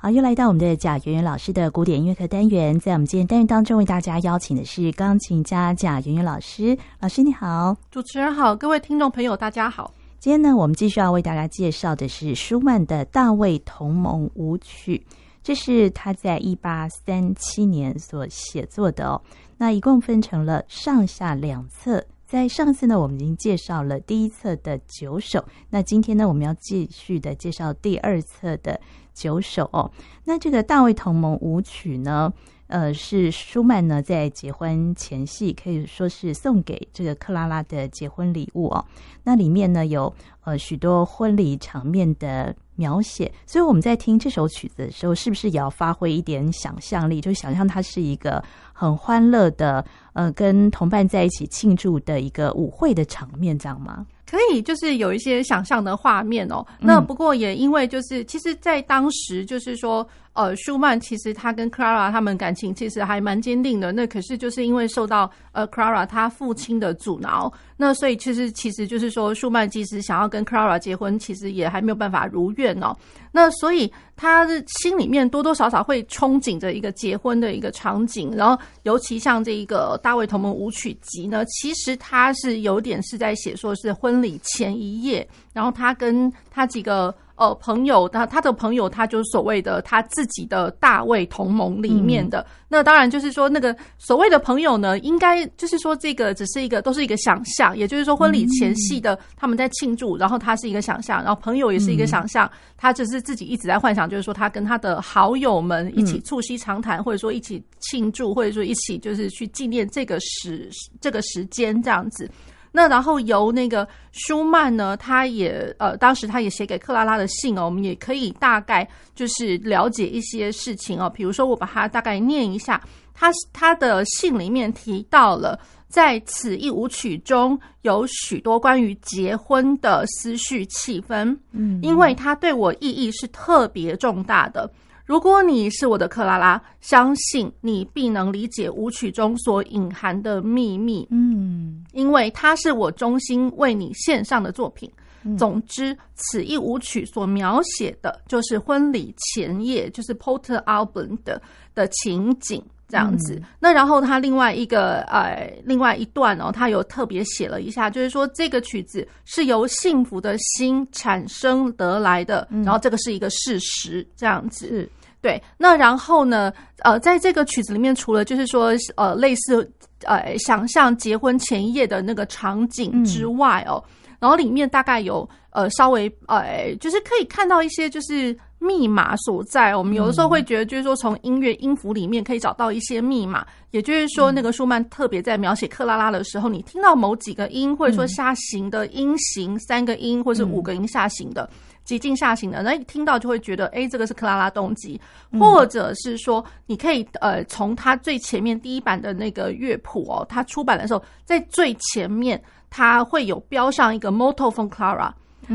好，又来到我们的贾圆圆老师的古典音乐课单元，在我们今天单元当中，为大家邀请的是钢琴家贾圆圆老师。老师你好，主持人好，各位听众朋友大家好。今天呢，我们继续要为大家介绍的是舒曼的《大卫同盟舞曲》，这是他在一八三七年所写作的哦。那一共分成了上下两册。在上次呢，我们已经介绍了第一册的九首，那今天呢，我们要继续的介绍第二册的九首哦。那这个大卫同盟舞曲呢，呃，是舒曼呢在结婚前夕可以说是送给这个克拉拉的结婚礼物哦。那里面呢有呃许多婚礼场面的描写，所以我们在听这首曲子的时候，是不是也要发挥一点想象力，就想象它是一个很欢乐的，呃，跟同伴在一起庆祝的一个舞会的场面，这样吗？可以，就是有一些想象的画面哦。那不过也因为就是，其实，在当时就是说。呃，舒曼其实他跟 Clara 他们感情其实还蛮坚定的。那可是就是因为受到呃 Clara 他父亲的阻挠，那所以其实其实就是说，舒曼即使想要跟 Clara 结婚，其实也还没有办法如愿哦。那所以他的心里面多多少少会憧憬着一个结婚的一个场景。然后尤其像这一个大卫同盟舞曲集呢，其实他是有点是在写说是婚礼前一夜，然后他跟他几个。呃，朋友，他他的朋友，他就是所谓的他自己的大卫同盟里面的。嗯、那当然就是说，那个所谓的朋友呢，应该就是说，这个只是一个，都是一个想象。也就是说，婚礼前夕的他们在庆祝，然后他是一个想象，然后朋友也是一个想象。他只是自己一直在幻想，就是说他跟他的好友们一起促膝长谈，或者说一起庆祝，或者说一起就是去纪念这个时这个时间这样子。那然后由那个舒曼呢，他也呃，当时他也写给克拉拉的信哦，我们也可以大概就是了解一些事情哦。比如说，我把它大概念一下，他他的信里面提到了，在此一舞曲中有许多关于结婚的思绪气氛，嗯，因为它对我意义是特别重大的。如果你是我的克拉拉，相信你必能理解舞曲中所隐含的秘密。嗯，因为它是我衷心为你献上的作品。总之，此一舞曲所描写的就是婚礼前夜，就是 Porter Album 的的情景，这样子。那然后他另外一个呃，另外一段哦，他有特别写了一下，就是说这个曲子是由幸福的心产生得来的，然后这个是一个事实，这样子。对，那然后呢？呃，在这个曲子里面，除了就是说，呃，类似呃，想象结婚前一夜的那个场景之外哦，嗯、然后里面大概有呃，稍微呃，就是可以看到一些就是密码所在。我们有的时候会觉得，就是说从音乐音符里面可以找到一些密码。也就是说，那个舒曼特别在描写克拉拉的时候，你听到某几个音，或者说下行的音型，三个音或者五个音下行的。极尽下行的，那一听到就会觉得，哎、欸，这个是克拉拉动机，或者是说，你可以呃，从它最前面第一版的那个乐谱哦，它出版的时候，在最前面它会有标上一个 Motto von Clara，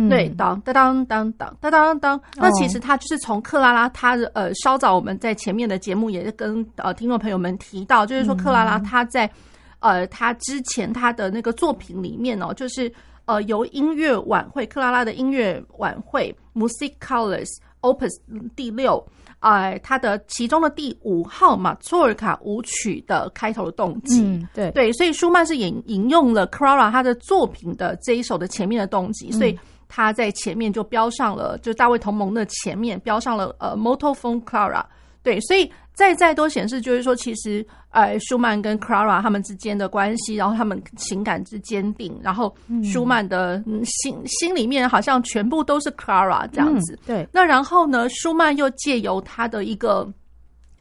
对，当当当当当当当。当，那其实它就是从克拉拉，它呃，稍早我们在前面的节目也是跟呃听众朋友们提到，就是说克拉拉她在呃，她之前她的那个作品里面哦，就是。呃，由音乐晚会克拉拉的音乐晚会 Music Colors Opus 第六，呃，它的其中的第五号马祖尔卡舞曲的开头的动机，嗯，对。对，所以舒曼是引引用了 Clara 他的作品的这一首的前面的动机，所以他在前面就标上了，就大卫同盟的前面标上了呃 Motto von Clara，对，所以。再再多显示，就是说，其实，呃，舒曼跟 Clara 他们之间的关系，然后他们情感之坚定，然后舒曼的心、嗯、心里面好像全部都是 Clara 这样子。嗯、对。那然后呢，舒曼又借由他的一个，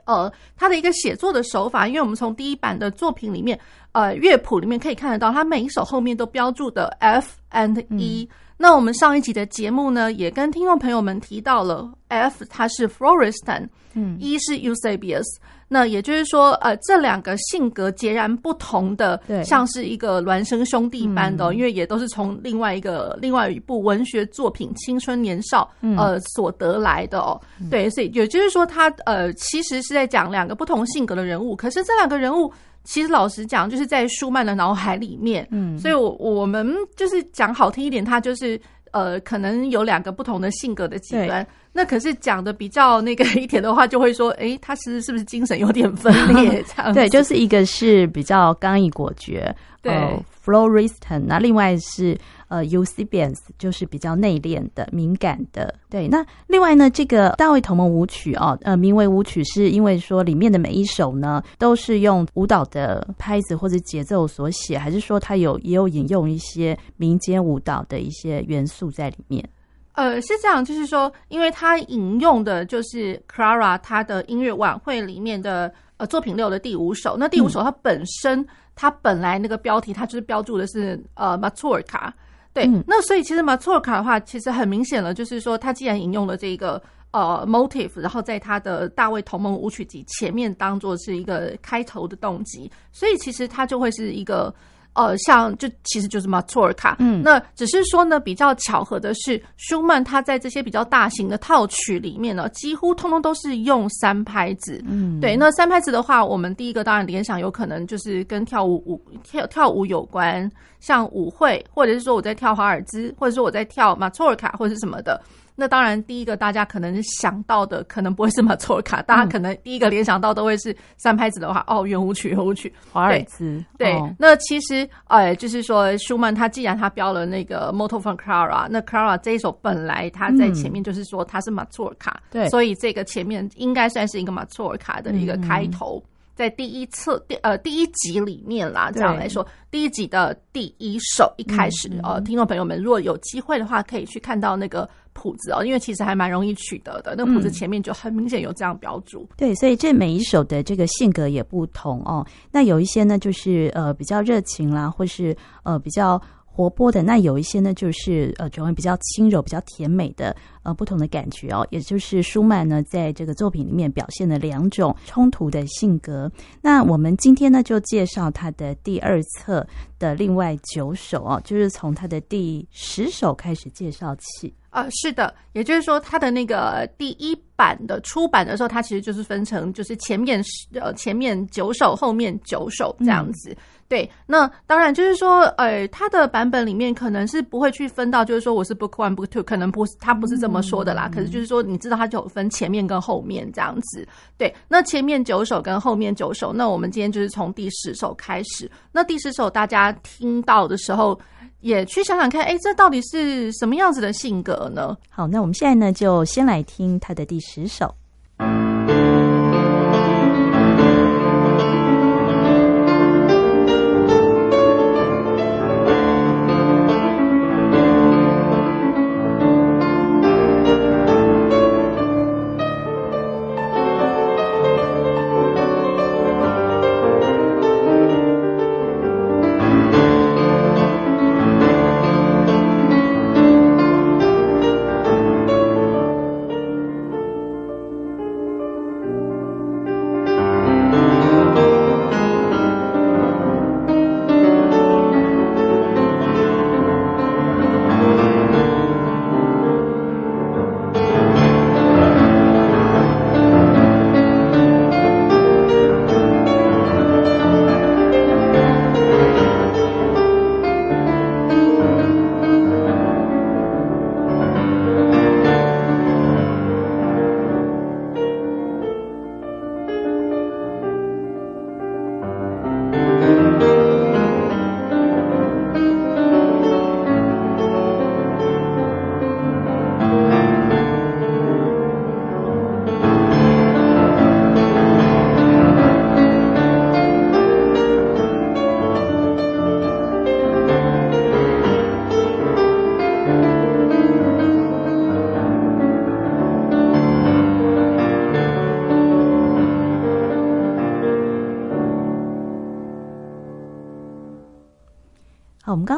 呃，他的一个写作的手法，因为我们从第一版的作品里面，呃，乐谱里面可以看得到，他每一首后面都标注的 F and E。嗯那我们上一集的节目呢，也跟听众朋友们提到了，F 它是 Florestan，嗯，E 是 Eusebius。那也就是说，呃，这两个性格截然不同的，对，像是一个孪生兄弟般的，嗯、因为也都是从另外一个另外一部文学作品《青春年少》呃所得来的哦。嗯、对，所以也就是说，他呃其实是在讲两个不同性格的人物，可是这两个人物。其实老实讲，就是在舒曼的脑海里面，嗯，所以我我们就是讲好听一点，他就是呃，可能有两个不同的性格的极端。那可是讲的比较那个 一点的话，就会说，哎，他其实是不是精神有点分裂？这样对，就是一个是比较刚毅果决，对。呃，Floriston，那另外是呃 Eusebius 就是比较内敛的、敏感的。对，那另外呢，这个大卫同盟舞曲哦，呃，名为舞曲，是因为说里面的每一首呢都是用舞蹈的拍子或者节奏所写，还是说它有也有引用一些民间舞蹈的一些元素在里面？呃，是这样，就是说，因为它引用的就是 Clara 她的音乐晚会里面的呃作品六的第五首，那第五首它本身。嗯它本来那个标题，它就是标注的是呃马祖尔卡，对，嗯、那所以其实马祖尔卡的话，其实很明显了，就是说他既然引用了这个呃 motif，然后在他的大卫同盟舞曲集前面当做是一个开头的动机，所以其实它就会是一个。呃，像就其实就是马托尔卡，嗯，那只是说呢，比较巧合的是，舒曼他在这些比较大型的套曲里面呢，几乎通通都是用三拍子，嗯，对。那三拍子的话，我们第一个当然联想有可能就是跟跳舞舞跳跳舞有关，像舞会，或者是说我在跳华尔兹，或者说我在跳马托尔卡或者是什么的。那当然，第一个大家可能想到的可能不会是马祖尔卡，大家可能第一个联想到都会是三拍子的话，哦，圆舞曲、圆舞曲、华尔兹。对，哦、那其实，呃，就是说，舒曼他既然他标了那个 Motto von Clara，那 Clara 这一首本来他在前面就是说他是马祖尔卡，对、嗯，所以这个前面应该算是一个马祖尔卡的一个开头。嗯在第一册第呃第一集里面啦，这样来说，第一集的第一首一开始，呃，听众朋友们如果有机会的话，可以去看到那个谱子哦，因为其实还蛮容易取得的。那个谱子前面就很明显有这样标注。对，所以这每一首的这个性格也不同哦。那有一些呢，就是呃比较热情啦，或是呃比较。活泼的，那有一些呢，就是呃，转为比较轻柔、比较甜美的呃不同的感觉哦。也就是舒曼呢，在这个作品里面表现了两种冲突的性格。那我们今天呢，就介绍他的第二册的另外九首哦，就是从他的第十首开始介绍起。呃，是的，也就是说，他的那个第一版的出版的时候，它其实就是分成就是前面呃前面九首，后面九首这样子。对，那当然就是说，呃，他的版本里面可能是不会去分到，就是说我是 book one book two，可能不是他不是这么说的啦。嗯、可是就是说，你知道他就有分前面跟后面这样子。对，那前面九首跟后面九首，那我们今天就是从第十首开始。那第十首大家听到的时候，也去想想看，哎，这到底是什么样子的性格呢？好，那我们现在呢，就先来听他的第十首。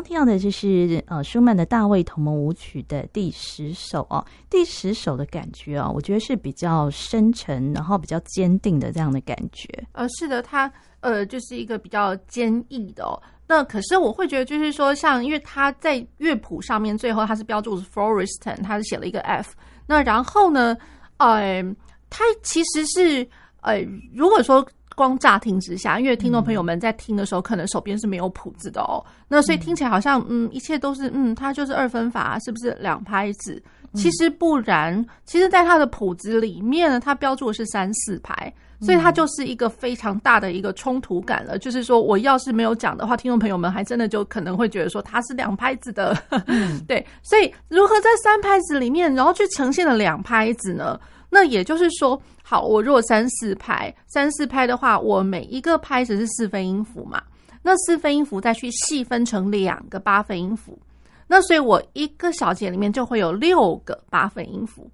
听到的就是呃舒曼的大卫同盟舞曲的第十首哦，第十首的感觉、哦，我觉得是比较深沉，然后比较坚定的这样的感觉。呃，是的，它呃就是一个比较坚毅的哦。那可是我会觉得就是说，像因为他在乐谱上面最后他是标注是 Foreston，他是写了一个 F。那然后呢，呃，他其实是呃如果说。光乍听之下，因为听众朋友们在听的时候，可能手边是没有谱子的哦，那所以听起来好像嗯，一切都是嗯，它就是二分法，是不是两拍子？其实不然，其实在它的谱子里面呢，它标注的是三四拍，所以它就是一个非常大的一个冲突感了。就是说，我要是没有讲的话，听众朋友们还真的就可能会觉得说它是两拍子的。对，所以如何在三拍子里面，然后去呈现了两拍子呢？那也就是说，好，我如果三四拍，三四拍的话，我每一个拍子是四分音符嘛？那四分音符再去细分成两个八分音符，那所以我一个小节里面就会有六个八分音符，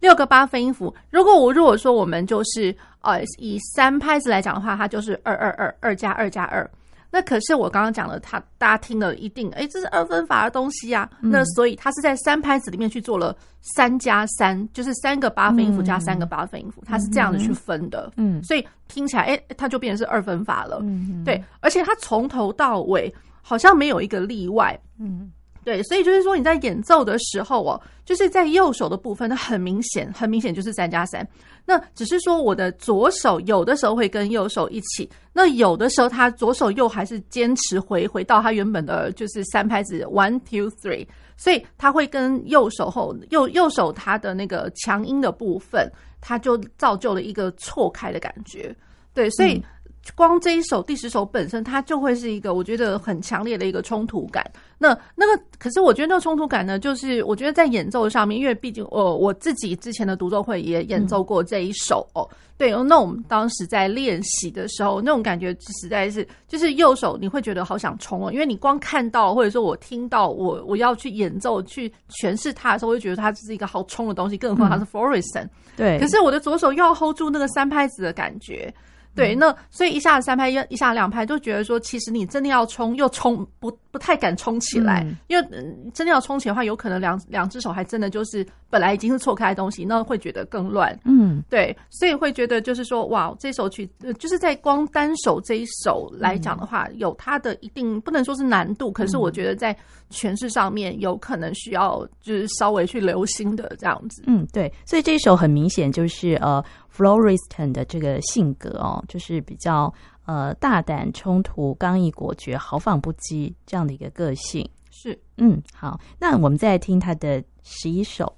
六个八分音符。如果我如果说我们就是呃以三拍子来讲的话，它就是二二二二加二加二。那可是我刚刚讲的，他大家听了一定，哎，这是二分法的东西啊。嗯、那所以他是在三拍子里面去做了三加三，就是三个八分音符加三个八分音符，他、嗯、是这样子去分的。嗯，所以听起来，哎，它就变成是二分法了。嗯，对，而且他从头到尾好像没有一个例外。嗯。对，所以就是说你在演奏的时候哦，就是在右手的部分，它很明显，很明显就是三加三。那只是说我的左手有的时候会跟右手一起，那有的时候他左手又还是坚持回回到他原本的就是三拍子 one two three，所以他会跟右手后右右手他的那个强音的部分，他就造就了一个错开的感觉。对，所以。嗯光这一首第十首本身，它就会是一个我觉得很强烈的一个冲突感。那那个，可是我觉得那个冲突感呢，就是我觉得在演奏上面，因为毕竟我我自己之前的独奏会也演奏过这一首哦。对，那我们当时在练习的时候，那种感觉实在是，就是右手你会觉得好想冲哦，因为你光看到或者说我听到我我要去演奏去诠释它的时候，我就觉得它是一个好冲的东西，更何况它是 Florissant。对。可是我的左手又要 hold 住那个三拍子的感觉。对，那所以一下子三拍，一一下两拍，就觉得说，其实你真的要冲，又冲不不太敢冲起来，嗯、因为真的要冲起来的话，有可能两两只手还真的就是本来已经是错开的东西，那会觉得更乱。嗯，对，所以会觉得就是说，哇，这首曲就是在光单手这一首来讲的话，嗯、有它的一定不能说是难度，可是我觉得在诠释上面有可能需要就是稍微去留心的这样子。嗯，对，所以这一首很明显就是呃。Florestan 的这个性格哦，就是比较呃大胆、冲突、刚毅、果决、豪放不羁这样的一个个性。是，嗯，好，那我们再来听他的十一首。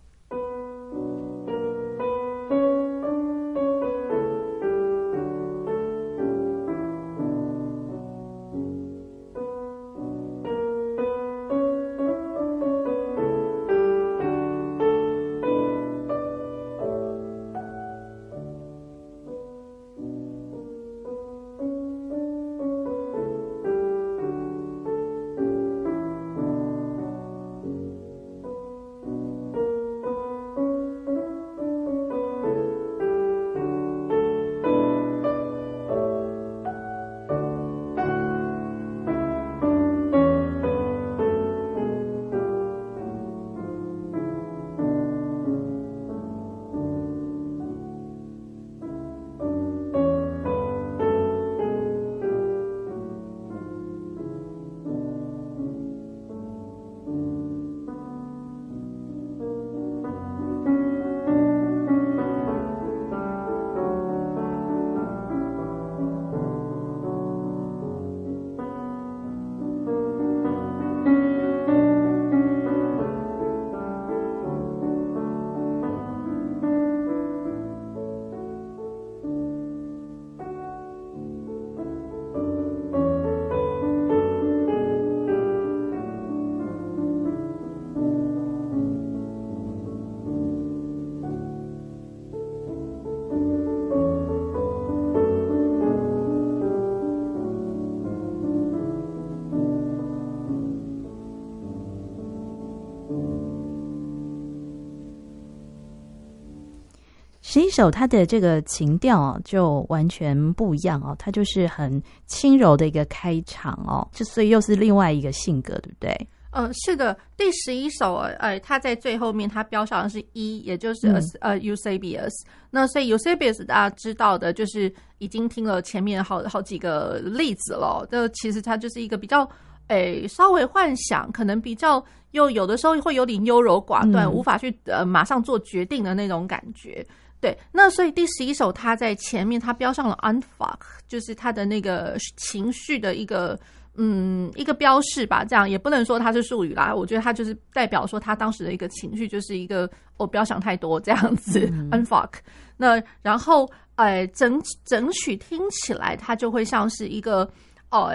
首它的这个情调就完全不一样哦，它就是很轻柔的一个开场哦，就所以又是另外一个性格，对不对？嗯、呃，是的。第十一首，呃，它在最后面它标上的是一，也就是呃 Eusebius。那所以 Eusebius 大家知道的，就是已经听了前面好好几个例子了。这其实它就是一个比较，诶，稍微幻想，可能比较又有的时候会有点优柔寡断，嗯、无法去呃马上做决定的那种感觉。对，那所以第十一首他在前面他标上了 unfuck，就是他的那个情绪的一个嗯一个标示吧，这样也不能说它是术语啦，我觉得它就是代表说他当时的一个情绪就是一个我不要想太多这样子 unfuck。那然后呃整整曲听起来它就会像是一个。哦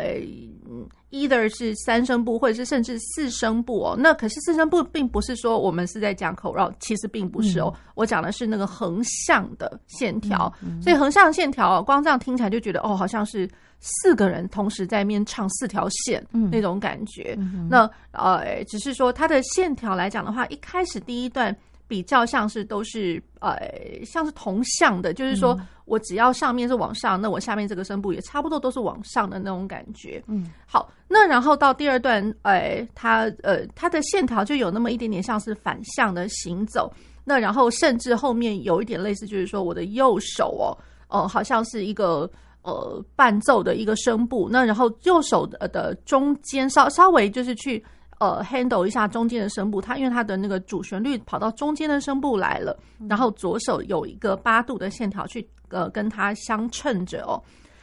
，either 是三声部，或者是甚至四声部哦。那可是四声部并不是说我们是在讲口绕，其实并不是哦。嗯、我讲的是那个横向的线条，嗯嗯、所以横向线条光这样听起来就觉得哦，好像是四个人同时在面唱四条线、嗯、那种感觉。那呃，只是说它的线条来讲的话，一开始第一段。比较像是都是呃，像是同向的，就是说我只要上面是往上，那我下面这个声部也差不多都是往上的那种感觉。嗯，好，那然后到第二段，呃，它呃它的线条就有那么一点点像是反向的行走，那然后甚至后面有一点类似，就是说我的右手哦，哦、呃，好像是一个呃伴奏的一个声部，那然后右手的的中间稍稍微就是去。呃，handle 一下中间的声部，它因为它的那个主旋律跑到中间的声部来了，然后左手有一个八度的线条去呃跟它相衬着哦。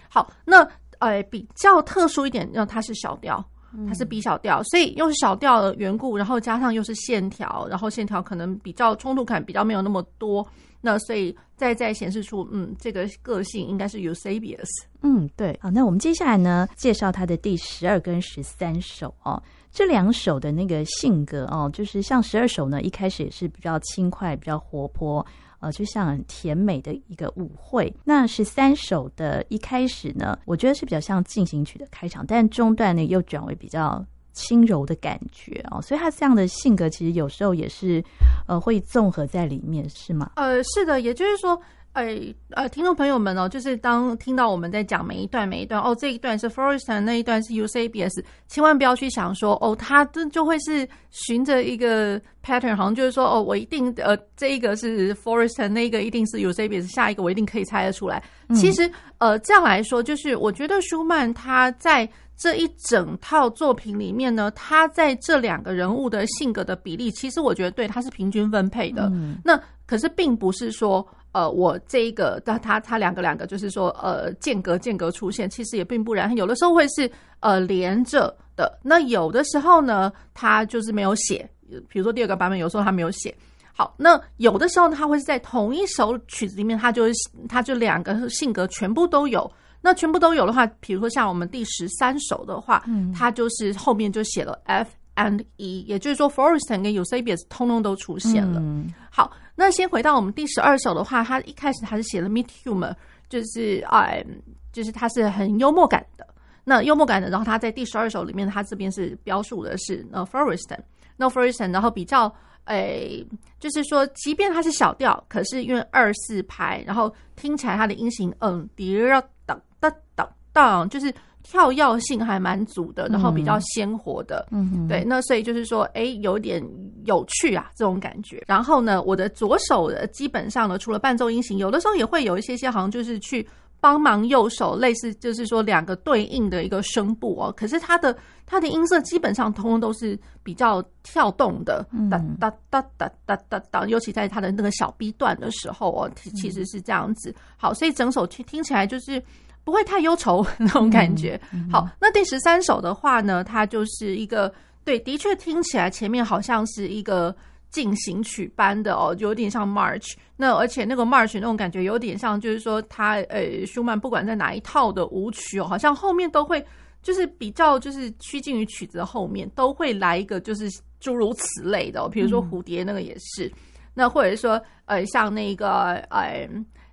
好，那呃比较特殊一点，那它是小调，它是 B 小调，所以又是小调的缘故，然后加上又是线条，然后线条可能比较冲突感比较没有那么多，那所以再再显示出嗯这个个性应该是 Eusebius。嗯，对。好，那我们接下来呢介绍它的第十二跟十三首哦。这两首的那个性格哦，就是像十二首呢，一开始也是比较轻快、比较活泼，呃，就像甜美的一个舞会。那十三首的一开始呢，我觉得是比较像进行曲的开场，但中段呢又转为比较轻柔的感觉哦，所以他这样的性格其实有时候也是呃会综合在里面，是吗？呃，是的，也就是说。哎，呃，听众朋友们哦，就是当听到我们在讲每一段每一段哦，这一段是 Florestan，那一段是 Eusebius，千万不要去想说哦，他这就会是循着一个 pattern，好像就是说哦，我一定呃，这一个是 Florestan，那个一定是 Eusebius，下一个我一定可以猜得出来。嗯、其实呃，这样来说，就是我觉得舒曼他在这一整套作品里面呢，他在这两个人物的性格的比例，其实我觉得对他是平均分配的。嗯、那可是并不是说。呃，我这一个，他他他两个两个，就是说，呃，间隔间隔出现，其实也并不然，有的时候会是呃连着的。那有的时候呢，他就是没有写，比如说第二个版本，有时候他没有写。好，那有的时候呢，他会是在同一首曲子里面，他就他就两个性格全部都有。那全部都有的话，比如说像我们第十三首的话，嗯，他就是后面就写了 F and E，也就是说，Florestan 跟 Eusebius 通通都出现了。嗯、好。那先回到我们第十二首的话，它一开始他是写了 Mit Humor，就是哎，就是它是很幽默感的。那幽默感的，然后他在第十二首里面，他这边是标述的是呃 Florestan，那 Florestan，然后比较哎，就是说，即便它是小调，可是因为二四拍，然后听起来它的音型嗯，滴哒哒哒哒哒，就是。跳跃性还蛮足的，然后比较鲜活的，嗯，对，那所以就是说，哎，有点有趣啊，这种感觉。然后呢，我的左手的基本上呢，除了伴奏音型，有的时候也会有一些些，好像就是去帮忙右手，类似就是说两个对应的一个声部哦。可是它的它的音色基本上通通都是比较跳动的，哒哒哒哒哒哒哒，尤其在它的那个小 B 段的时候哦，其实是这样子。好，所以整首听听起来就是。不会太忧愁 那种感觉。好，那第十三首的话呢，它就是一个对，的确听起来前面好像是一个进行曲般的哦，有点像 March。那而且那个 March 那种感觉有点像，就是说他呃，舒曼不管在哪一套的舞曲哦，好像后面都会就是比较就是趋近于曲子的后面都会来一个就是诸如此类的、哦，比如说蝴蝶那个也是，嗯、那或者说呃像那个呃。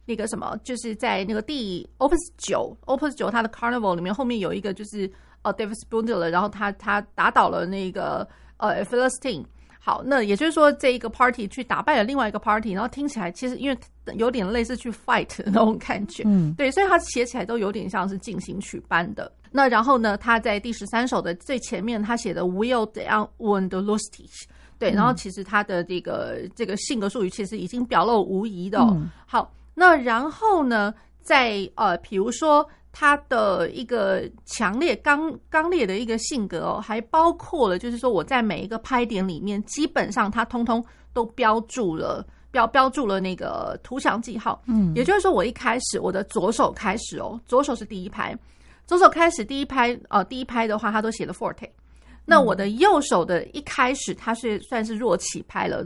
那个什么，就是在那个第 Opus 九 Opus 九，它的 Carnival 里面后面有一个就是呃 David Spundler，然后他他打倒了那个呃 Philistine。好，那也就是说这一个 party 去打败了另外一个 party，然后听起来其实因为有点类似去 fight 的那种感觉，嗯，对，所以他写起来都有点像是进行曲般的。那然后呢，他在第十三首的最前面，他写的 Will down und lustig，对，然后其实他的这个这个性格术语其实已经表露无遗的、哦。嗯、好。那然后呢，在呃，比如说他的一个强烈、刚刚烈的一个性格哦，还包括了，就是说我在每一个拍点里面，基本上他通通都标注了标标注了那个图响记号。嗯，也就是说，我一开始我的左手开始哦，左手是第一拍，左手开始第一拍，呃，第一拍的话，他都写了 forte。那我的右手的一开始，它是算是弱起拍了。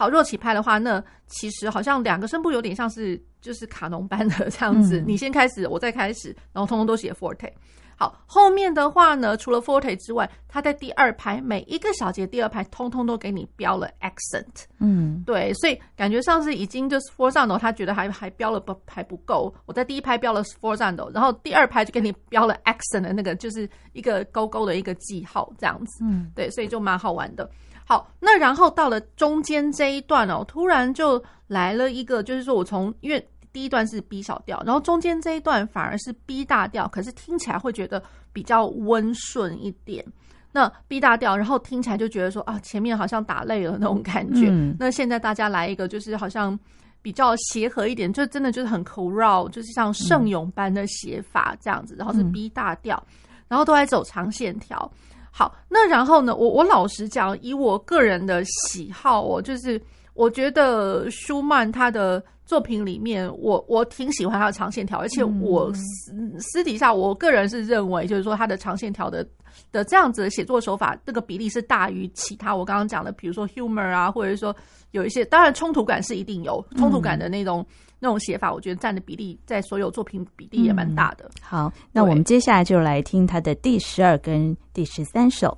好，若起拍的话，那其实好像两个声部有点像是就是卡农般的这样子。嗯、你先开始，我再开始，然后通通都写 forte。好，后面的话呢，除了 forte 之外，它在第二排每一个小节第二排，通通都给你标了 accent。嗯，对，所以感觉上是已经就是 forzando，他觉得还还标了不还不够。我在第一排标了 forzando，然后第二排就给你标了 accent 的那个，就是一个勾勾的一个记号这样子。嗯，对，所以就蛮好玩的。好，那然后到了中间这一段哦，突然就来了一个，就是说我从因为。第一段是 B 小调，然后中间这一段反而是 B 大调，可是听起来会觉得比较温顺一点。那 B 大调，然后听起来就觉得说啊，前面好像打累了那种感觉。嗯、那现在大家来一个，就是好像比较协和一点，就真的就是很 choral，就是像圣咏般的写法这样子。然后是 B 大调，然后都在走长线条。好，那然后呢，我我老实讲，以我个人的喜好，我就是我觉得舒曼他的。作品里面，我我挺喜欢他的长线条，而且我私私底下，我个人是认为，就是说他的长线条的的这样子的写作手法，这个比例是大于其他我刚刚讲的，比如说 humor 啊，或者说有一些，当然冲突感是一定有冲突感的那种、嗯、那种写法，我觉得占的比例在所有作品比例也蛮大的、嗯。好，那我们接下来就来听他的第十二跟第十三首。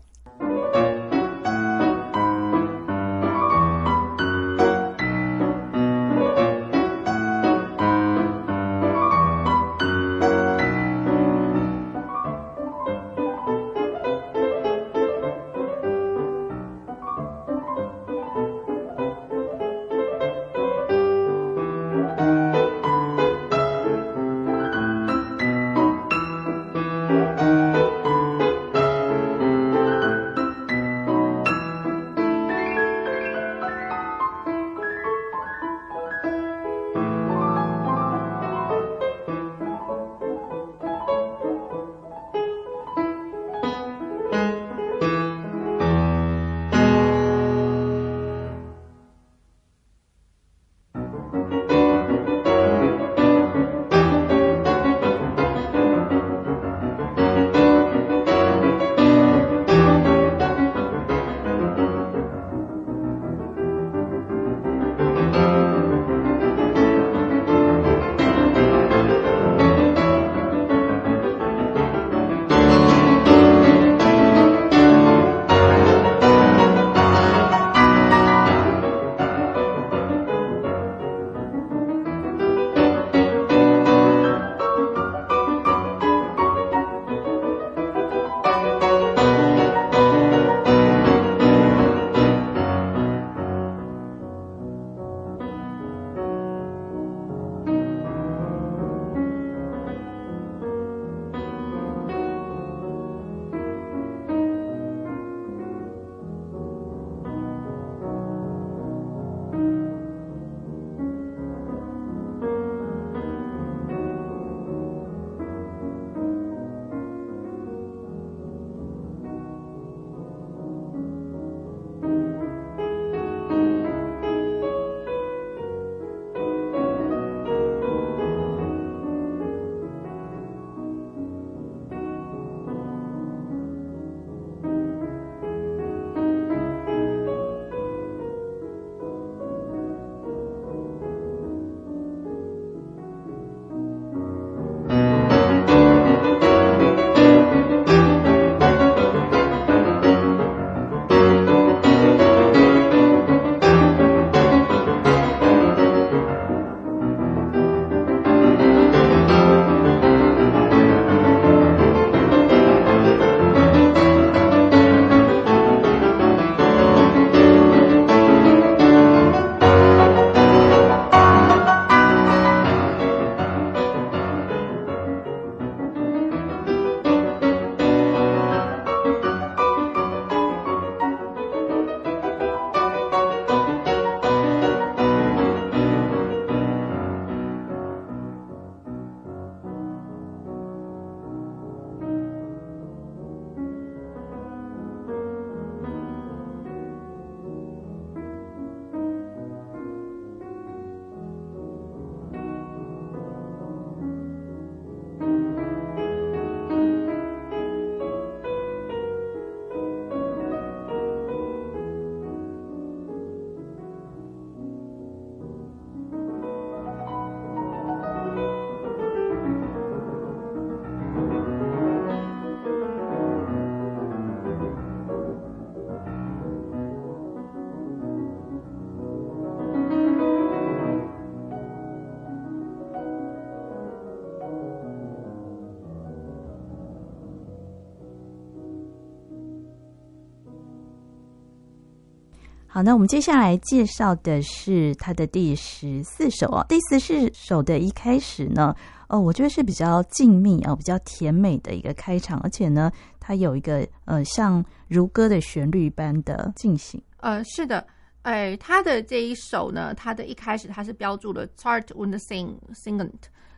好，那我们接下来介绍的是他的第十四首哦。第十四首的一开始呢，哦，我觉得是比较静谧啊，比较甜美的一个开场，而且呢，它有一个呃像如歌的旋律般的进行。呃，是的，哎，他的这一首呢，他的一开始他是标注了 “zart und singend”。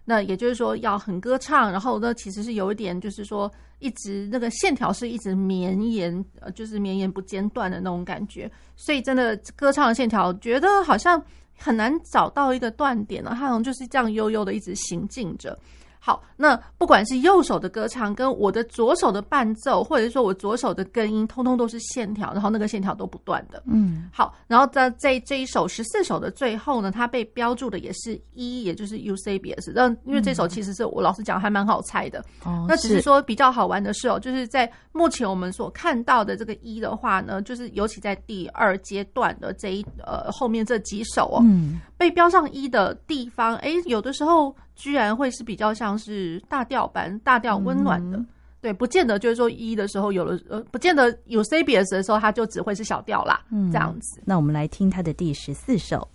那也就是说要很歌唱，然后呢，其实是有一点，就是说一直那个线条是一直绵延，呃，就是绵延不间断的那种感觉。所以真的歌唱的线条，觉得好像很难找到一个断点了，它好像就是这样悠悠的一直行进着。好，那不管是右手的歌唱，跟我的左手的伴奏，或者是说我左手的根音，通通都是线条，然后那个线条都不断的。嗯，好，然后在在这一首十四首的最后呢，它被标注的也是一也就是 Eusebius。那因为这首其实是我老师讲还蛮好猜的。哦，那只是说比较好玩的是哦，就是在目前我们所看到的这个一的话呢，就是尤其在第二阶段的这一呃后面这几首哦，嗯，被标上一的地方，哎，有的时候。居然会是比较像是大调版、大调温暖的，嗯、对，不见得就是说一的时候有了，呃，不见得有 Eusebius 的时候，它就只会是小调啦，嗯，这样子。那我们来听它的第十四首。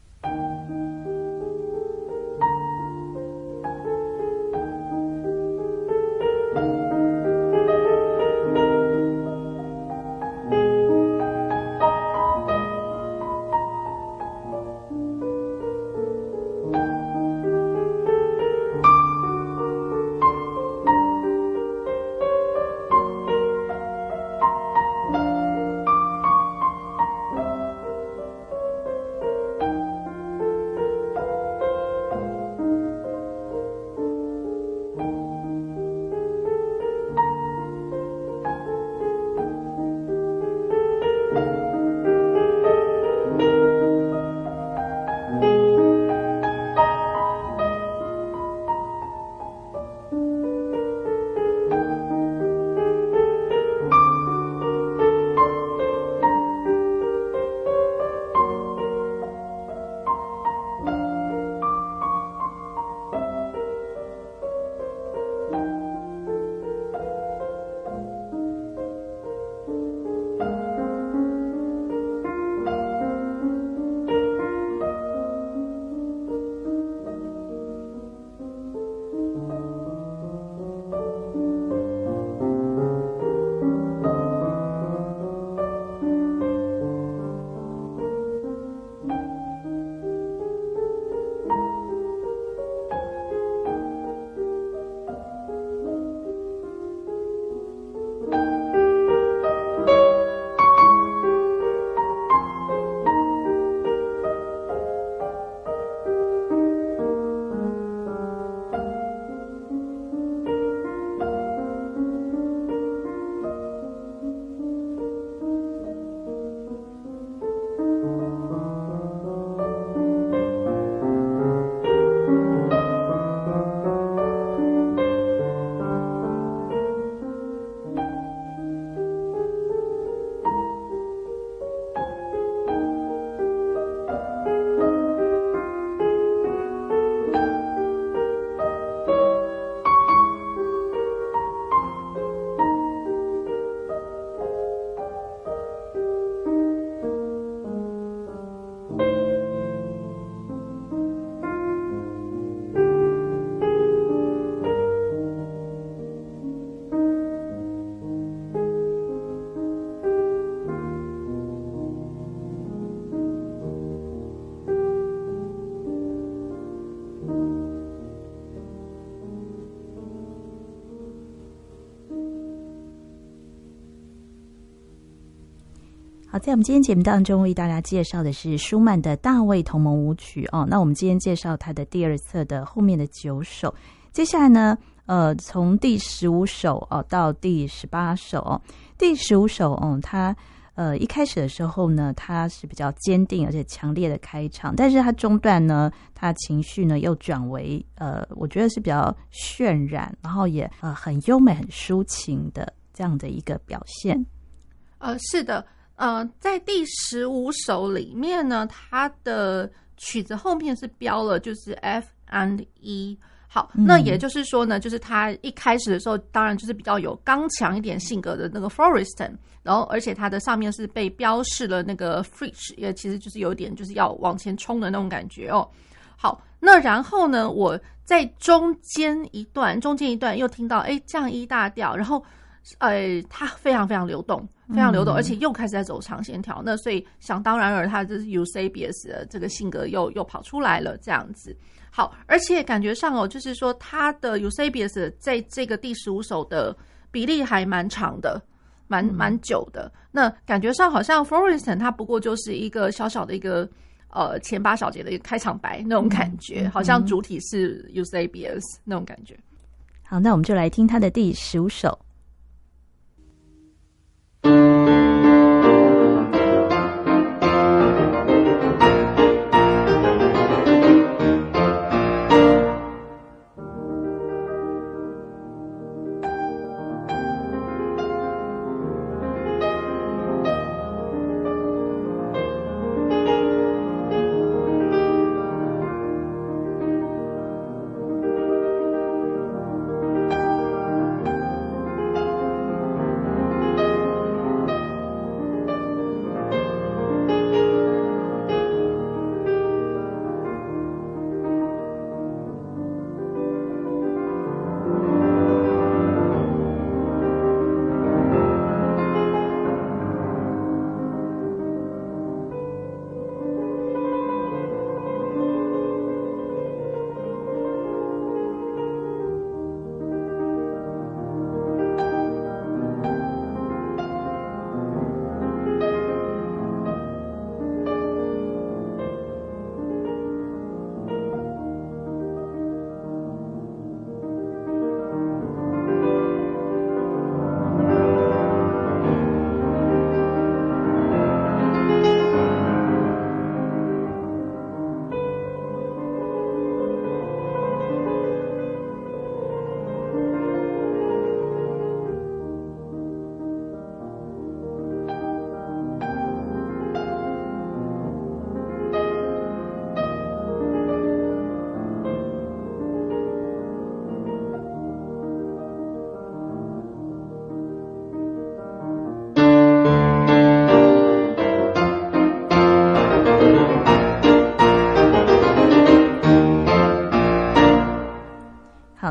在我们今天节目当中，为大家介绍的是舒曼的《大卫同盟舞曲》哦。那我们今天介绍他的第二册的后面的九首。接下来呢，呃，从第十五首哦到第十八首哦。第十五首哦，它呃一开始的时候呢，它是比较坚定而且强烈的开场，但是它中段呢，它情绪呢又转为呃，我觉得是比较渲染，然后也呃很优美、很抒情的这样的一个表现。呃，是的。呃，在第十五首里面呢，它的曲子后面是标了，就是 F and E。好，那也就是说呢，就是他一开始的时候，当然就是比较有刚强一点性格的那个 Florestan，然后而且他的上面是被标示了那个 Fridge，也其实就是有点就是要往前冲的那种感觉哦。好，那然后呢，我在中间一段，中间一段又听到哎降一大调，然后呃，它非常非常流动，非常流动，而且又开始在走长线条，那所以想当然尔，他就是 Eusebius 的这个性格又又跑出来了，这样子。好，而且感觉上哦，就是说他的 Eusebius 在这个第十五首的比例还蛮长的，蛮蛮久的。那感觉上好像 Florestan 他不过就是一个小小的一个。呃，前八小节的一个开场白那种感觉，嗯、好像主体是 Eusebius 那种感觉。好，那我们就来听他的第十五首。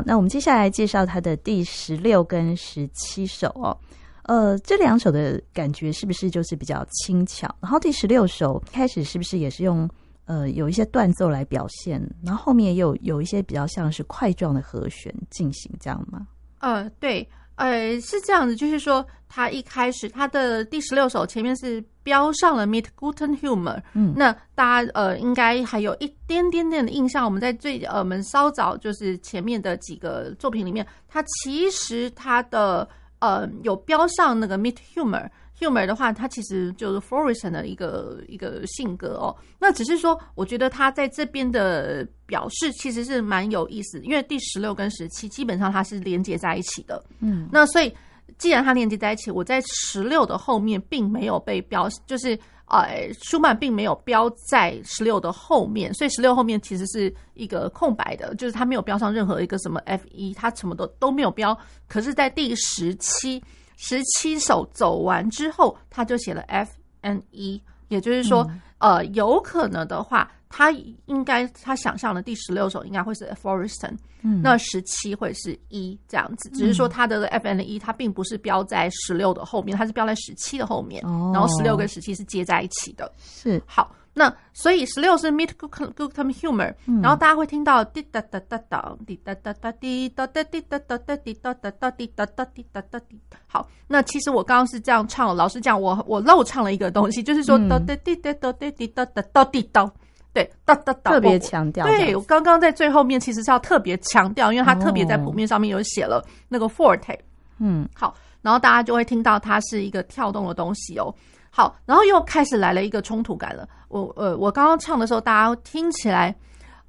那我们接下来介绍他的第十六跟十七首哦，呃，这两首的感觉是不是就是比较轻巧？然后第十六首开始是不是也是用呃有一些断奏来表现？然后后面也有有一些比较像是块状的和弦进行这样吗？呃，对。呃，是这样子，就是说，他一开始他的第十六首前面是标上了 Mit guten Humor，嗯，那大家呃应该还有一点点点的印象。我们在最呃我们稍早就是前面的几个作品里面，它其实它的呃有标上那个 Meet Humor。Humor 的话，它其实就是 Florestan 的一个一个性格哦。那只是说，我觉得他在这边的表示其实是蛮有意思，因为第十六跟十七基本上它是连接在一起的。嗯，那所以既然它连接在一起，我在十六的后面并没有被标，就是呃，舒曼并没有标在十六的后面，所以十六后面其实是一个空白的，就是它没有标上任何一个什么 F 一，它什么都都没有标。可是，在第十七。十七首走完之后，他就写了 F N E，也就是说，嗯、呃，有可能的话，他应该他想象的第十六首应该会是 Florestan，嗯，那十七会是一这样子，只是说他的 F N 一它并不是标在十六的后面，它是标在十七的后面，哦、然后十六跟十七是接在一起的，是好。那所以十六是 Mit gutem Humor，然后大家会听到滴答答答答，滴答答答滴答答滴答答答滴哒哒哒滴答答滴哒哒滴。好，那其实我刚刚是这样唱，老实讲，我我漏唱了一个东西，就是说哒哒滴哒哒滴哒哒哒滴哒，对，哒哒哒，特别强调。对，我刚刚在最后面其实是要特别强调，因为它特别在谱面上面有写了那个 forte。嗯，好，然后大家就会听到它是一个跳动的东西哦。好，然后又开始来了一个冲突感了。我呃，我刚刚唱的时候，大家听起来，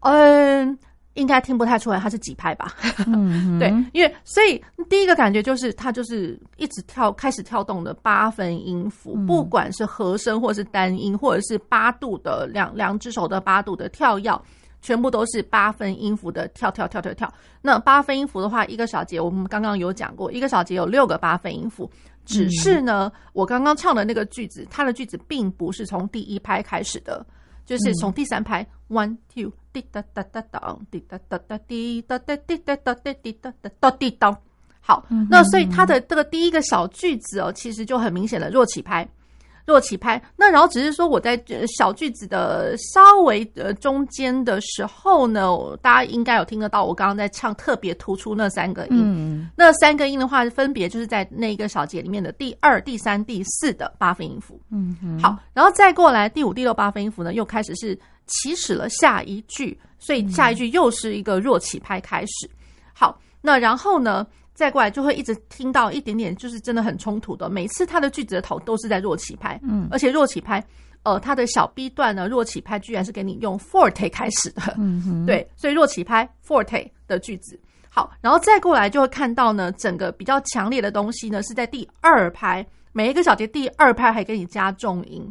嗯、呃，应该听不太出来它是几拍吧？对，因为所以第一个感觉就是它就是一直跳，开始跳动的八分音符，嗯、不管是和声或是单音，或者是八度的两两只手的八度的跳跃，全部都是八分音符的跳跳跳跳跳。那八分音符的话，一个小节我们刚刚有讲过，一个小节有六个八分音符。只是呢，嗯、我刚刚唱的那个句子，它的句子并不是从第一拍开始的，就是从第三拍 one two 滴哒哒哒哒滴哒哒哒滴哒哒滴哒哒滴哒哒哒滴哒。好，那所以它的这个第一个小句子哦，其实就很明显的弱起拍。弱起拍，那然后只是说我在小句子的稍微呃中间的时候呢，大家应该有听得到我刚刚在唱特别突出那三个音，那三个音的话，分别就是在那一个小节里面的第二、第三、第四的八分音符。嗯，好，然后再过来第五、第六八分音符呢，又开始是起始了下一句，所以下一句又是一个弱起拍开始。好，那然后呢？再过来就会一直听到一点点，就是真的很冲突的。每次他的句子的头都是在弱起拍，嗯，而且弱起拍，呃，他的小 B 段呢，弱起拍居然是给你用 forte 开始的，嗯哼，对，所以弱起拍 forte 的句子。好，然后再过来就会看到呢，整个比较强烈的东西呢是在第二拍，每一个小节第二拍还给你加重音，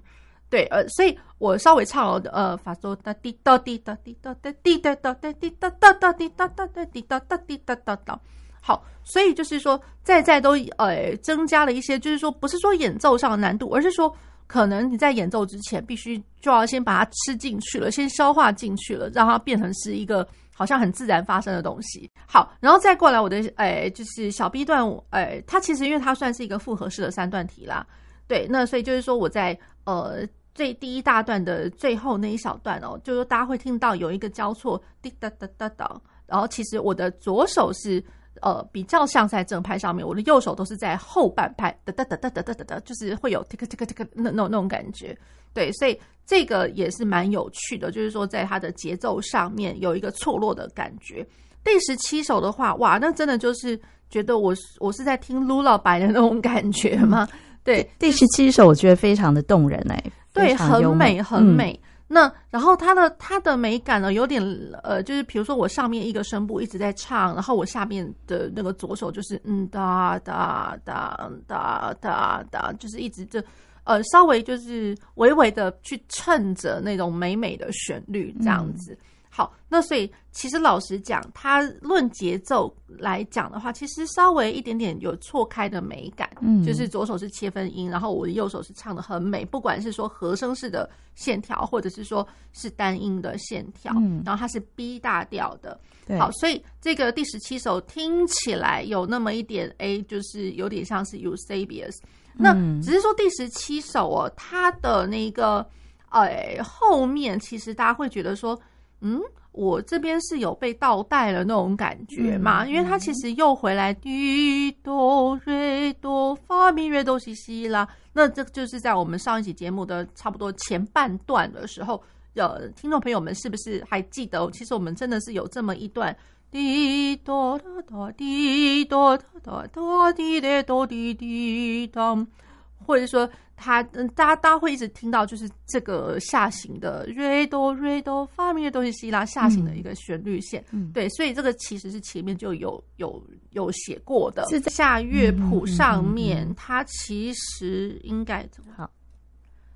对，呃，所以我稍微唱了，呃，发嗦哒滴哒滴哒滴哒哒滴哒哒滴哒哒哒滴哒哒滴哒哒滴哒哒哒。好，所以就是说，在在都呃增加了一些，就是说不是说演奏上的难度，而是说可能你在演奏之前必须就要先把它吃进去了，先消化进去了，让它变成是一个好像很自然发生的东西。好，然后再过来我的呃就是小 B 段，呃，它其实因为它算是一个复合式的三段体啦，对，那所以就是说我在呃最第一大段的最后那一小段哦，就是大家会听到有一个交错滴答答答答，然后其实我的左手是。呃，比较像在正拍上面，我的右手都是在后半拍，哒哒哒哒哒哒哒哒，就是会有这个这个这个那那那种感觉，对，所以这个也是蛮有趣的，就是说在它的节奏上面有一个错落的感觉。第十七首的话，哇，那真的就是觉得我我是在听 lullaby 的那种感觉吗？对，第十七首我觉得非常的动人哎、欸，对，很美很美。嗯那然后它的它的美感呢，有点呃，就是比如说我上面一个声部一直在唱，然后我下面的那个左手就是嗯哒哒哒哒哒哒，就是一直就呃稍微就是微微的去衬着那种美美的旋律这样子。嗯好，那所以其实老实讲，它论节奏来讲的话，其实稍微一点点有错开的美感。嗯，就是左手是切分音，然后我的右手是唱的很美，不管是说和声式的线条，或者是说是单音的线条，嗯，然后它是 B 大调的。对，好，所以这个第十七首听起来有那么一点，哎，就是有点像是 Eusebius。那只是说第十七首哦，它的那个哎后面，其实大家会觉得说。嗯，我这边是有被倒带了那种感觉嘛？嗯、因为它其实又回来滴哆瑞哆发咪瑞哆西西啦。那这就是在我们上一期节目的差不多前半段的时候，有听众朋友们是不是还记得？其实我们真的是有这么一段滴哆哒哒滴哆哒哒哒滴哒哆滴滴当，或者说。他嗯，大家大家会一直听到，就是这个下行的瑞哆瑞哆发明的东西西拉下行的一个旋律线，嗯，对，所以这个其实是前面就有有有写过的，是在下乐谱上面，它其实应该怎么好？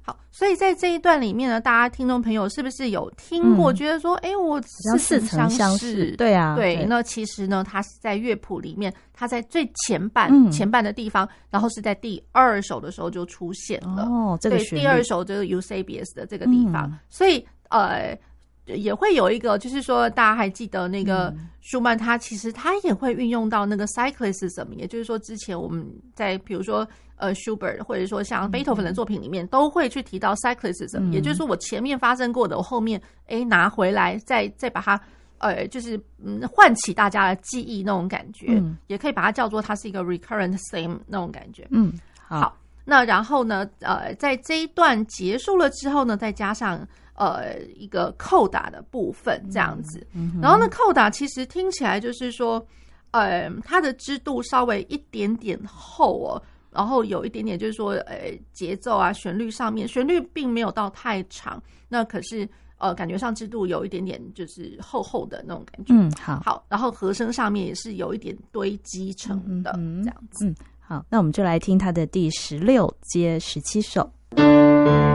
好，所以在这一段里面呢，大家听众朋友是不是有听过？嗯、觉得说，哎、欸，我是似曾相识，对啊，对。对那其实呢，它是在乐谱里面，它在最前半、嗯、前半的地方，然后是在第二首的时候就出现了。哦，这个对，第二首就是 Eusebius 的这个地方，嗯、所以呃。也会有一个，就是说，大家还记得那个舒曼，他其实他也会运用到那个 cyclicism，也就是说，之前我们在比如说呃舒伯特或者说像贝多芬的作品里面，都会去提到 cyclicism，也就是说，我前面发生过的，我后面哎拿回来，再再把它呃，就是嗯唤起大家的记忆那种感觉，也可以把它叫做它是一个 recurrent theme 那种感觉。嗯，好，那然后呢，呃，在这一段结束了之后呢，再加上。呃，一个扣打的部分这样子，然后呢，扣打其实听起来就是说，呃，它的支度稍微一点点厚哦，然后有一点点就是说，呃，节奏啊，旋律上面，旋律并没有到太长，那可是呃，感觉上支度有一点点就是厚厚的那种感觉。嗯，好，好，然后和声上面也是有一点堆积成的这样子。嗯，好，那我们就来听它的第十六接十七首。好，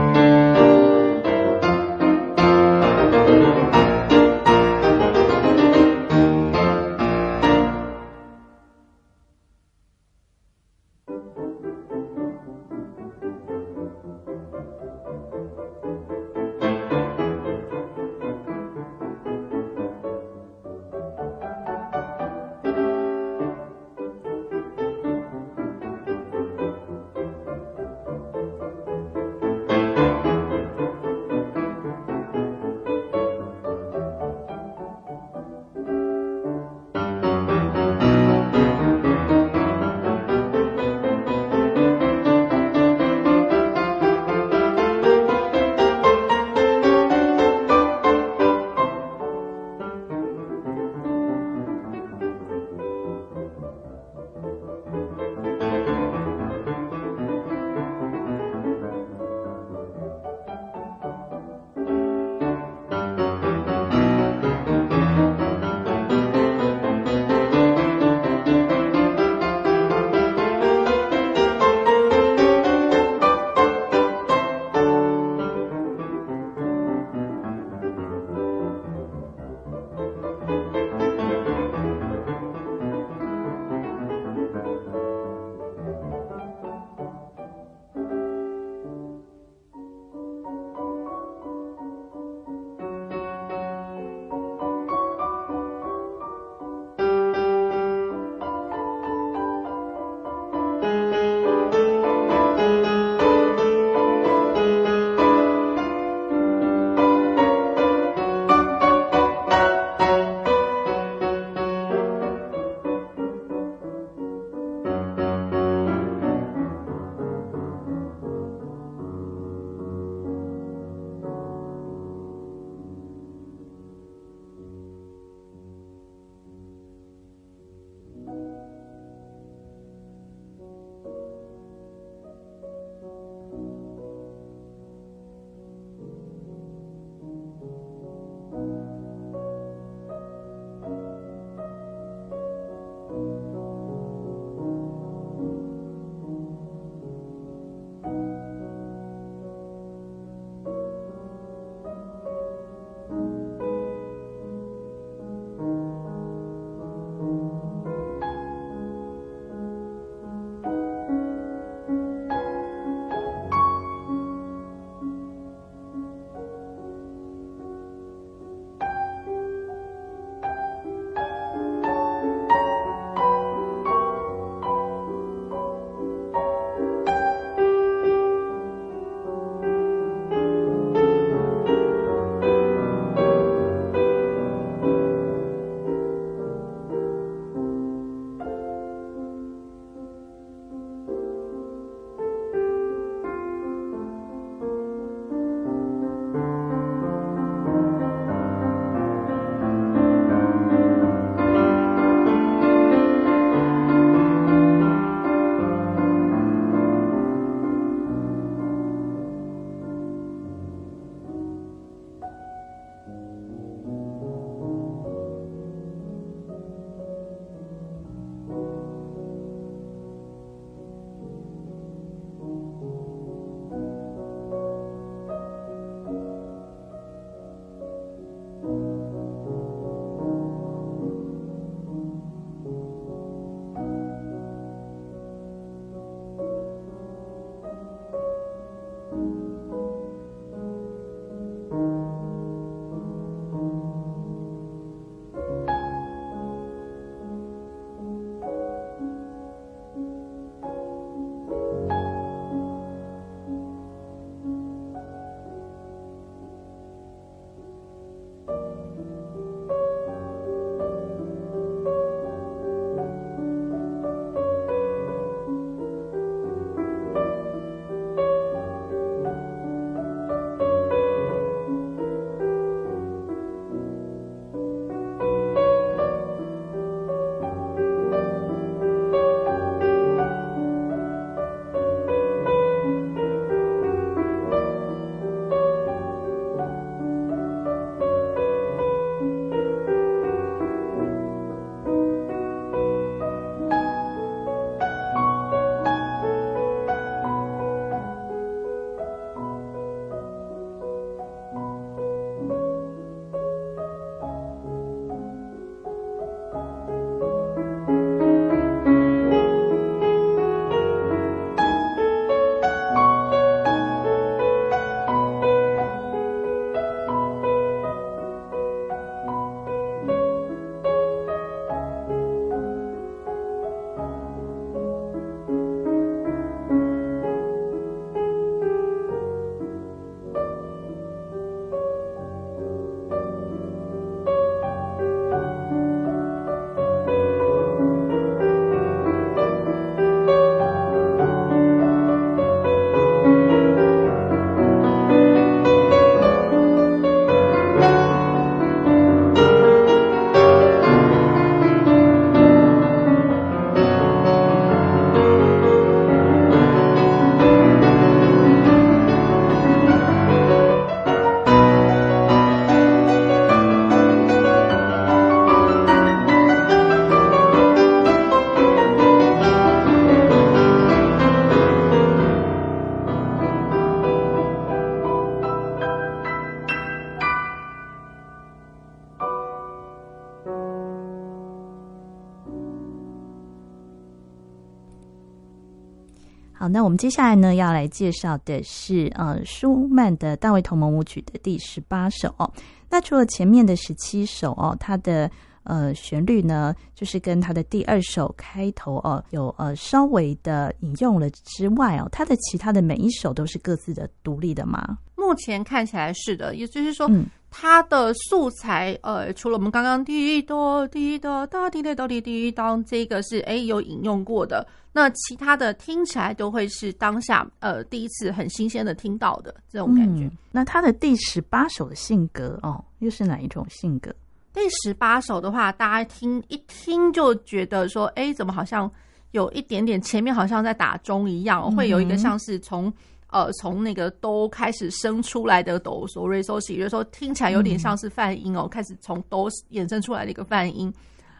那我们接下来呢要来介绍的是呃舒曼的大卫同盟舞曲的第十八首哦。那除了前面的十七首哦，它的呃旋律呢，就是跟它的第二首开头哦有呃稍微的引用了之外哦，它的其他的每一首都是各自的独立的吗？目前看起来是的，也就是说，它的素材，呃，除了我们刚刚滴答滴答答滴答答滴滴当这个是哎有引用过的，那其他的听起来都会是当下呃第一次很新鲜的听到的这种感觉。嗯、那它的第十八首的性格哦，又是哪一种性格？第十八首的话，大家听一听就觉得说，哎，怎么好像有一点点前面好像在打钟一样，会有一个像是从。呃，从那个哆开始生出来的哆，所瑞嗦西，就是说听起来有点像是泛音哦，嗯、开始从哆衍生出来的一个泛音。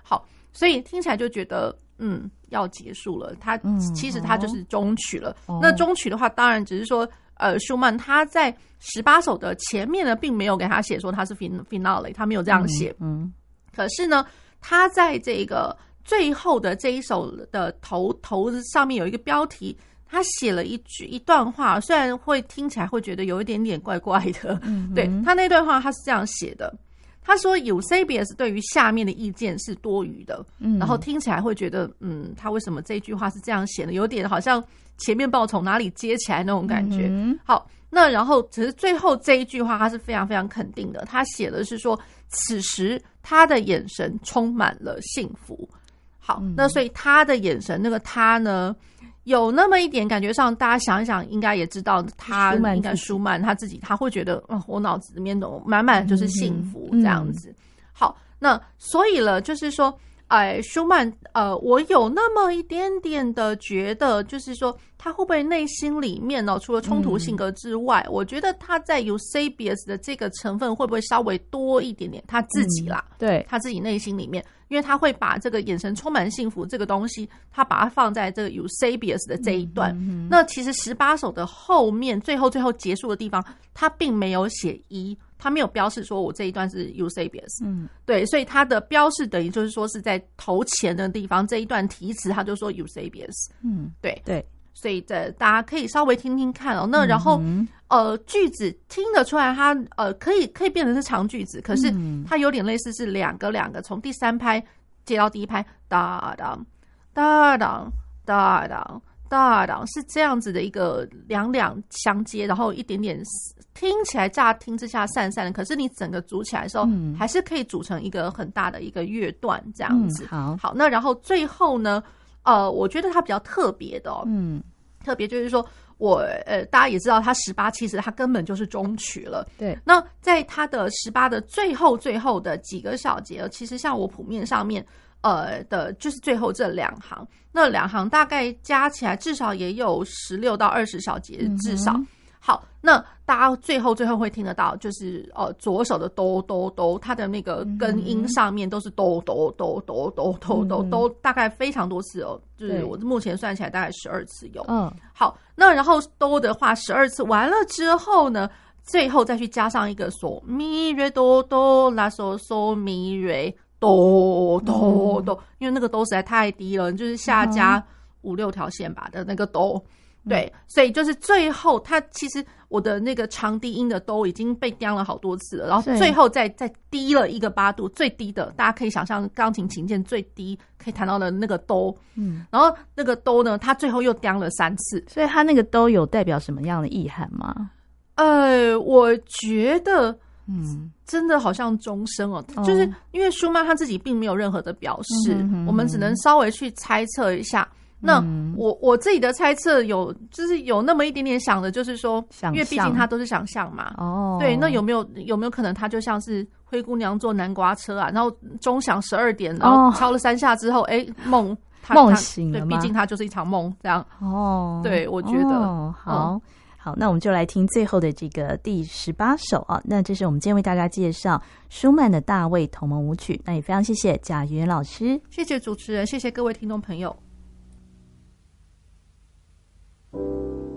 好，所以听起来就觉得嗯要结束了。它其实它就是终曲了。嗯、那终曲的话，当然只是说呃，舒曼他在十八首的前面呢，并没有给他写说他是 finale，他没有这样写。嗯，嗯可是呢，他在这个最后的这一首的头头上面有一个标题。他写了一句一段话，虽然会听起来会觉得有一点点怪怪的，嗯，对，他那段话他是这样写的，他说 Eusebius 对于下面的意见是多余的，嗯，然后听起来会觉得，嗯，他为什么这句话是这样写的？有点好像前面不知道从哪里接起来那种感觉。嗯、好，那然后只是最后这一句话，他是非常非常肯定的，他写的是说，此时他的眼神充满了幸福。好，那所以他的眼神，那个他呢？有那么一点感觉上，大家想一想，应该也知道他应该舒曼他自己，他会觉得，嗯，我脑子里面都满满就是幸福这样子。好，那所以了，就是说，哎，舒曼，呃，我有那么一点点的觉得，就是说，他会不会内心里面呢，除了冲突性格之外，我觉得他在 Eusebius 的这个成分会不会稍微多一点点？他自己啦，对他自己内心里面。因为他会把这个眼神充满幸福这个东西，他把它放在这个 Eusebius 的这一段。那其实十八首的后面，最后最后结束的地方，他并没有写一，他没有标示说我这一段是 Eusebius。嗯，对，所以他的标示等于就是说是在头前的地方这一段题词，他就说 Eusebius。嗯，对对。所以这大家可以稍微听听看哦。那然后、嗯、呃句子听得出来它，它呃可以可以变成是长句子，可是它有点类似是两个两个从第三拍接到第一拍，哒当哒当哒当哒当，是这样子的一个两两相接，然后一点点听起来乍听之下散散的，可是你整个组起来的时候，嗯、还是可以组成一个很大的一个乐段这样子。嗯、好，好，那然后最后呢？呃，我觉得它比较特别的，哦，嗯，特别就是说我呃，大家也知道，它十八其实它根本就是中曲了，对。那在它的十八的最后最后的几个小节，其实像我谱面上面呃的，就是最后这两行，那两行大概加起来至少也有十六到二十小节，至少。嗯好，那大家最后最后会听得到，就是呃左手的哆哆哆，它的那个根音上面都是哆哆哆哆哆哆哆哆，大概非常多次哦，就是我目前算起来大概十二次有。嗯，好，那然后哆的话十二次完了之后呢，最后再去加上一个嗦咪瑞哆哆拉嗦嗦咪瑞哆哆哆，因为那个哆实在太低了，就是下加五六条线吧的那个哆。对，所以就是最后，他其实我的那个长低音的都已经被刁了好多次了，然后最后再再低了一个八度，最低的，大家可以想象钢琴琴键最低可以弹到的那个哆，嗯，然后那个哆呢，他最后又刁了三次，所以他那个哆有代表什么样的意涵吗？呃，我觉得，嗯，真的好像终身哦，就是因为舒曼他自己并没有任何的表示，我们只能稍微去猜测一下。那我我自己的猜测有，就是有那么一点点想的，就是说，因为毕竟他都是想象嘛。哦。对，那有没有有没有可能他就像是灰姑娘坐南瓜车啊？然后钟响十二点，然后敲了三下之后，哎，梦梦醒了。对，毕竟它就是一场梦，这样。哦。对，我觉得。好，好，那我们就来听最后的这个第十八首啊。那这是我们今天为大家介绍舒曼的大卫同盟舞曲。那也非常谢谢贾云老师，谢谢主持人，谢谢各位听众朋友。thank you